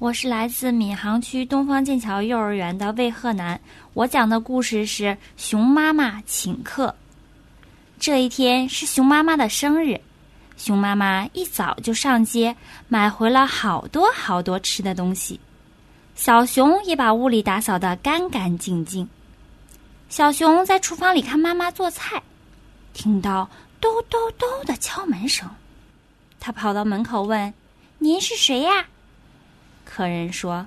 我是来自闵行区东方剑桥幼儿园的魏鹤南。我讲的故事是《熊妈妈请客》。这一天是熊妈妈的生日，熊妈妈一早就上街买回了好多好多吃的东西。小熊也把屋里打扫得干干净净。小熊在厨房里看妈妈做菜，听到咚咚咚的敲门声，他跑到门口问：“您是谁呀？”客人说：“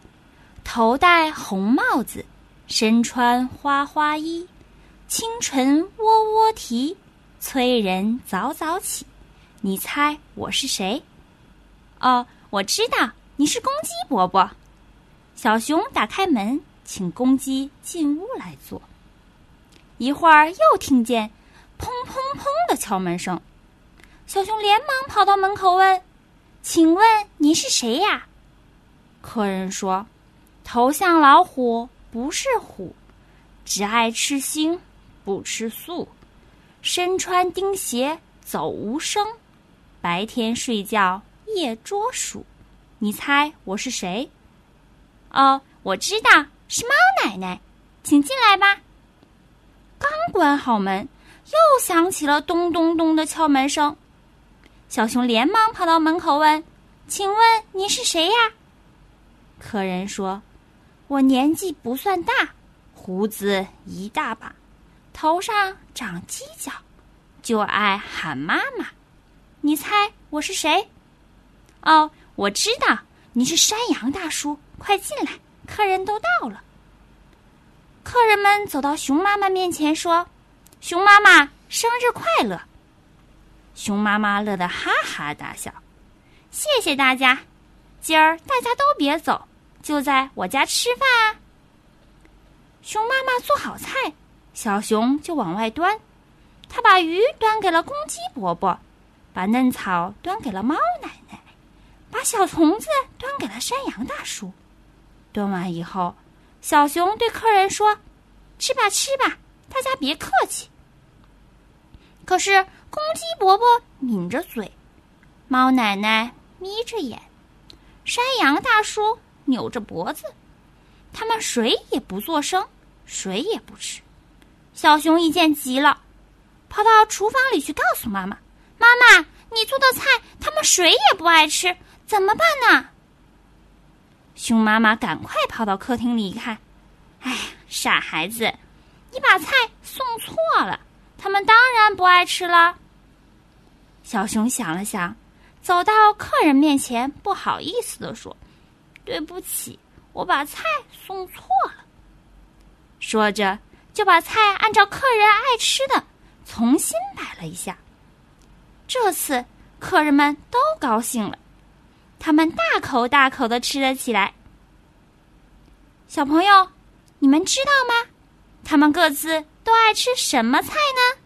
头戴红帽子，身穿花花衣，清晨喔喔啼，催人早早起。你猜我是谁？”“哦，我知道，你是公鸡伯伯。”小熊打开门，请公鸡进屋来坐。一会儿又听见“砰砰砰”的敲门声，小熊连忙跑到门口问：“请问您是谁呀？”客人说：“头像老虎，不是虎，只爱吃腥，不吃素，身穿钉鞋走无声，白天睡觉夜捉鼠。你猜我是谁？”“哦，我知道，是猫奶奶，请进来吧。”刚关好门，又响起了咚咚咚的敲门声。小熊连忙跑到门口问：“请问您是谁呀？”客人说：“我年纪不算大，胡子一大把，头上长犄角，就爱喊妈妈。你猜我是谁？哦，我知道，你是山羊大叔。快进来，客人都到了。”客人们走到熊妈妈面前说：“熊妈妈，生日快乐！”熊妈妈乐得哈哈大笑。谢谢大家。今儿大家都别走，就在我家吃饭啊！熊妈妈做好菜，小熊就往外端。他把鱼端给了公鸡伯伯，把嫩草端给了猫奶奶，把小虫子端给了山羊大叔。端完以后，小熊对客人说：“吃吧，吃吧，大家别客气。”可是公鸡伯伯抿着嘴，猫奶奶眯着眼。山羊大叔扭着脖子，他们谁也不作声，谁也不吃。小熊一见急了，跑到厨房里去告诉妈妈：“妈妈，你做的菜他们谁也不爱吃，怎么办呢？”熊妈妈赶快跑到客厅里一看，哎呀，傻孩子，你把菜送错了，他们当然不爱吃了。小熊想了想。走到客人面前，不好意思地说：“对不起，我把菜送错了。”说着，就把菜按照客人爱吃的重新摆了一下。这次客人们都高兴了，他们大口大口的吃了起来。小朋友，你们知道吗？他们各自都爱吃什么菜呢？